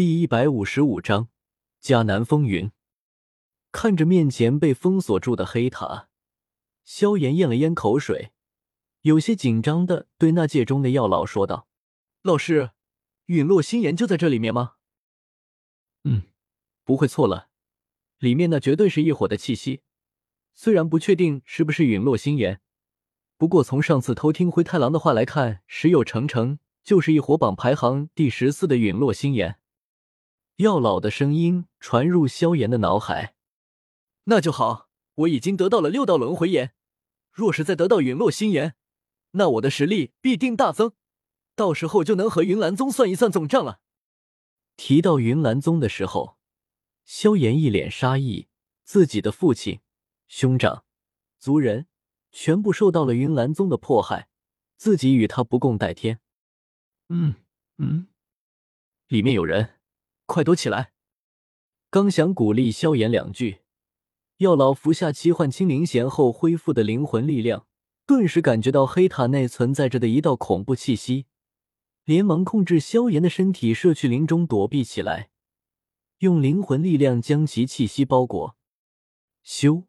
第一百五十五章迦南风云。看着面前被封锁住的黑塔，萧炎咽了咽口水，有些紧张的对那界中的药老说道：“老师，陨落心炎就在这里面吗？”“嗯，不会错了，里面那绝对是异火的气息。虽然不确定是不是陨落心炎，不过从上次偷听灰太狼的话来看，十有成成就是异火榜排行第十四的陨落心炎。”药老的声音传入萧炎的脑海：“那就好，我已经得到了六道轮回炎，若是再得到陨落心炎，那我的实力必定大增，到时候就能和云岚宗算一算总账了。”提到云岚宗的时候，萧炎一脸杀意，自己的父亲、兄长、族人全部受到了云岚宗的迫害，自己与他不共戴天。嗯嗯，里面有人。快躲起来！刚想鼓励萧炎两句，药老服下七幻清灵弦后恢复的灵魂力量，顿时感觉到黑塔内存在着的一道恐怖气息，连忙控制萧炎的身体射去林中躲避起来，用灵魂力量将其气息包裹。咻！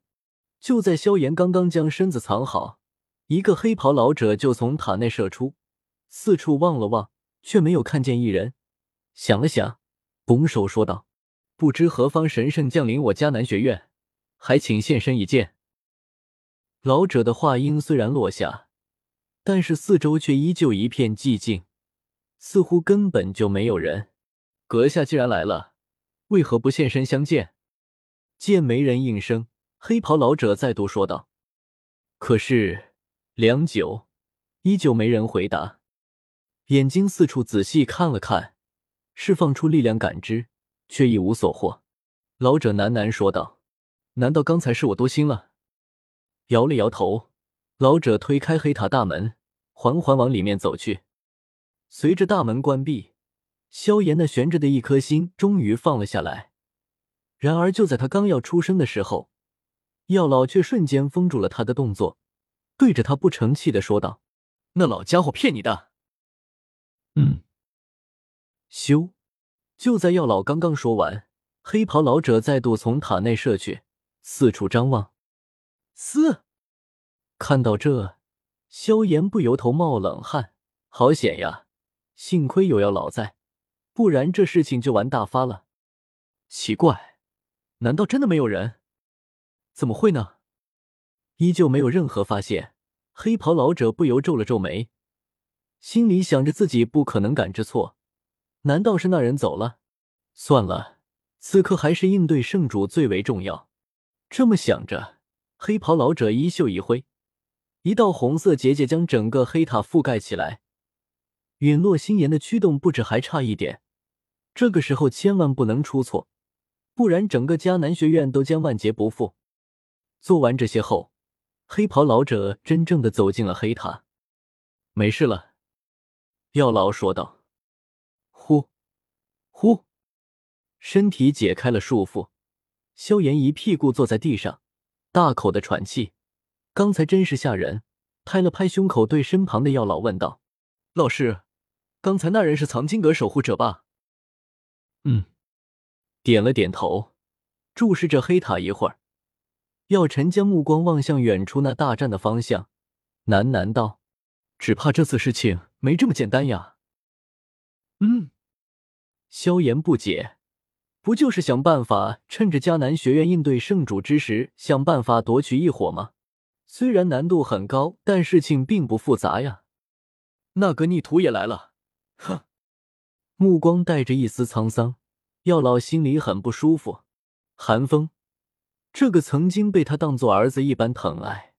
就在萧炎刚刚将身子藏好，一个黑袍老者就从塔内射出，四处望了望，却没有看见一人，想了想。拱手说道：“不知何方神圣降临我迦南学院，还请现身一见。”老者的话音虽然落下，但是四周却依旧一片寂静，似乎根本就没有人。阁下既然来了，为何不现身相见？见没人应声，黑袍老者再度说道。可是良久，依旧没人回答，眼睛四处仔细看了看。释放出力量感知，却一无所获。老者喃喃说道：“难道刚才是我多心了？”摇了摇头，老者推开黑塔大门，缓缓往里面走去。随着大门关闭，萧炎那悬着的一颗心终于放了下来。然而，就在他刚要出声的时候，药老却瞬间封住了他的动作，对着他不成器的说道：“那老家伙骗你的。”嗯。咻！就在药老刚刚说完，黑袍老者再度从塔内射去，四处张望。嘶！看到这，萧炎不由头冒冷汗。好险呀！幸亏有药老在，不然这事情就玩大发了。奇怪，难道真的没有人？怎么会呢？依旧没有任何发现。黑袍老者不由皱了皱眉，心里想着自己不可能感知错。难道是那人走了？算了，此刻还是应对圣主最为重要。这么想着，黑袍老者衣袖一挥，一道红色结界将整个黑塔覆盖起来。陨落心炎的驱动不止还差一点，这个时候千万不能出错，不然整个迦南学院都将万劫不复。做完这些后，黑袍老者真正的走进了黑塔。没事了，药老说道。呼，身体解开了束缚，萧炎一屁股坐在地上，大口的喘气。刚才真是吓人。拍了拍胸口，对身旁的药老问道：“老师，刚才那人是藏经阁守护者吧？”嗯，点了点头，注视着黑塔一会儿。药尘将目光望向远处那大战的方向，喃喃道：“只怕这次事情没这么简单呀。”嗯，萧炎不解，不就是想办法趁着迦南学院应对圣主之时，想办法夺取异火吗？虽然难度很高，但事情并不复杂呀。那个逆徒也来了，哼！目光带着一丝沧桑，药老心里很不舒服。寒风，这个曾经被他当做儿子一般疼爱，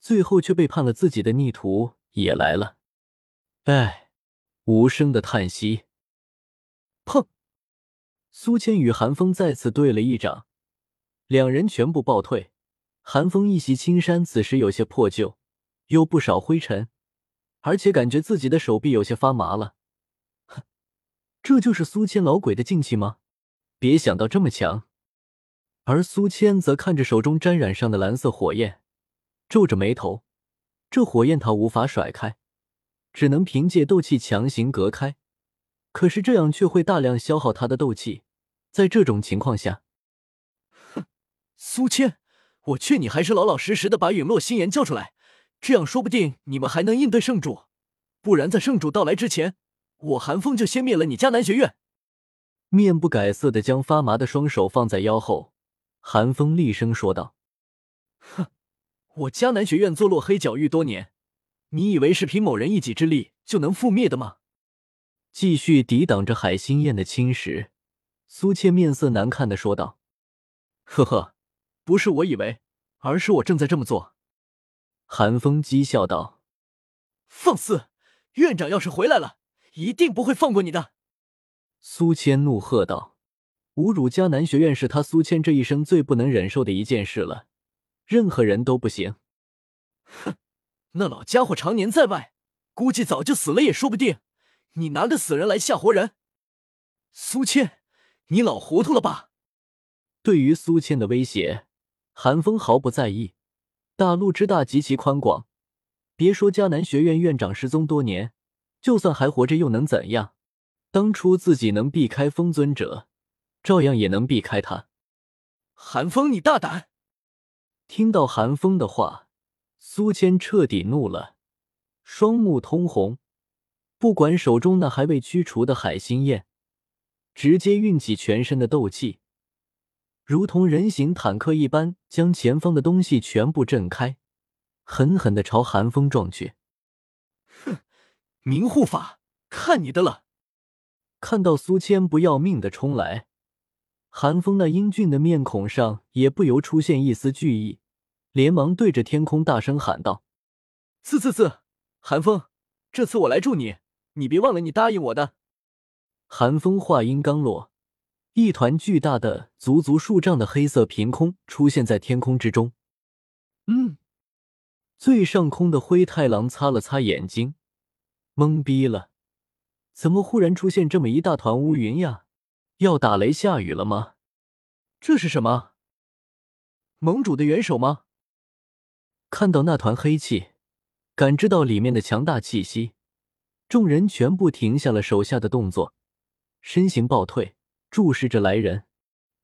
最后却背叛了自己的逆徒也来了。哎。无声的叹息。砰！苏谦与韩风再次对了一掌，两人全部暴退。韩风一袭青衫，此时有些破旧，有不少灰尘，而且感觉自己的手臂有些发麻了。哼，这就是苏谦老鬼的劲气吗？别想到这么强。而苏谦则看着手中沾染上的蓝色火焰，皱着眉头，这火焰他无法甩开。只能凭借斗气强行隔开，可是这样却会大量消耗他的斗气。在这种情况下，哼，苏谦，我劝你还是老老实实的把陨落心炎叫出来，这样说不定你们还能应对圣主。不然在圣主到来之前，我寒风就先灭了你迦南学院。面不改色的将发麻的双手放在腰后，寒风厉声说道：“哼，我迦南学院坐落黑角域多年，你以为是凭某人一己之力就能覆灭的吗？”继续抵挡着海心宴的侵蚀，苏倩面色难看的说道：“呵呵，不是我以为，而是我正在这么做。”韩风讥笑道：“放肆！院长要是回来了，一定不会放过你的。”苏谦怒喝道：“侮辱迦南学院是他苏谦这一生最不能忍受的一件事了，任何人都不行。”哼，那老家伙常年在外，估计早就死了也说不定。你拿个死人来吓活人，苏谦，你老糊涂了吧？对于苏谦的威胁，韩风毫不在意。大陆之大，极其宽广，别说迦南学院院长失踪多年，就算还活着又能怎样？当初自己能避开风尊者，照样也能避开他。韩风，你大胆！听到韩风的话，苏谦彻底怒了，双目通红，不管手中那还未驱除的海心焰，直接运起全身的斗气，如同人形坦克一般，将前方的东西全部震开，狠狠的朝寒风撞去。哼，明护法，看你的了！看到苏谦不要命的冲来，寒风那英俊的面孔上也不由出现一丝惧意，连忙对着天空大声喊道：“刺刺刺！寒风，这次我来助你，你别忘了你答应我的。”寒风话音刚落，一团巨大的、足足数丈的黑色凭空出现在天空之中。嗯，最上空的灰太狼擦了擦眼睛，懵逼了。怎么忽然出现这么一大团乌云呀？要打雷下雨了吗？这是什么？盟主的元首吗？看到那团黑气，感知到里面的强大气息，众人全部停下了手下的动作，身形暴退，注视着来人。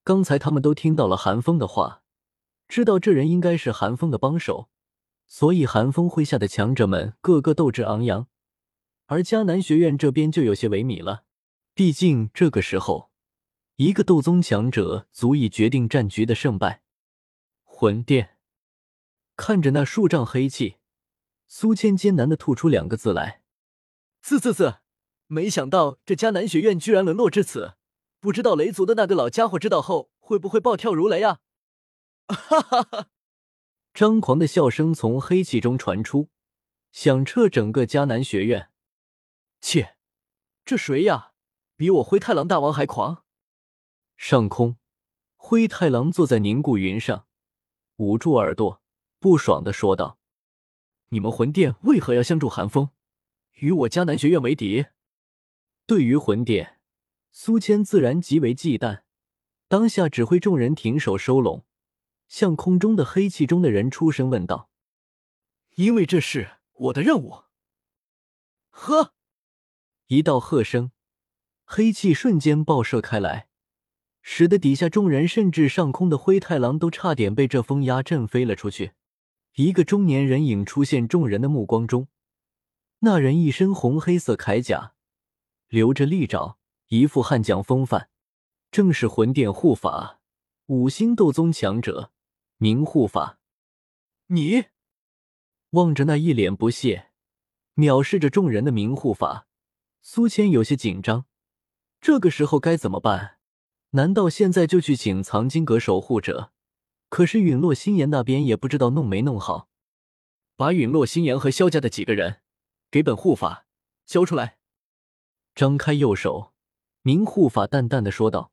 刚才他们都听到了韩风的话，知道这人应该是韩风的帮手，所以韩风麾下的强者们个个斗志昂扬。而迦南学院这边就有些萎靡了，毕竟这个时候，一个斗宗强者足以决定战局的胜败。魂殿，看着那数丈黑气，苏谦艰难的吐出两个字来：“啧啧啧。”没想到这迦南学院居然沦落至此，不知道雷族的那个老家伙知道后会不会暴跳如雷啊！哈哈哈！张狂的笑声从黑气中传出，响彻整个迦南学院。切，这谁呀？比我灰太狼大王还狂！上空，灰太狼坐在凝固云上，捂住耳朵，不爽的说道：“你们魂殿为何要相助寒风，与我迦南学院为敌？”对于魂殿，苏谦自然极为忌惮，当下指挥众人停手收拢，向空中的黑气中的人出声问道：“因为这是我的任务。”呵。一道喝声，黑气瞬间爆射开来，使得底下众人甚至上空的灰太狼都差点被这风压震飞了出去。一个中年人影出现众人的目光中，那人一身红黑色铠甲，留着利爪，一副悍将风范，正是魂殿护法五星斗宗强者明护法。你望着那一脸不屑、藐视着众人的明护法。苏谦有些紧张，这个时候该怎么办？难道现在就去请藏经阁守护者？可是陨落心炎那边也不知道弄没弄好。把陨落心炎和萧家的几个人给本护法交出来。张开右手，明护法淡淡的说道，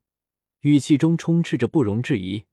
语气中充斥着不容置疑。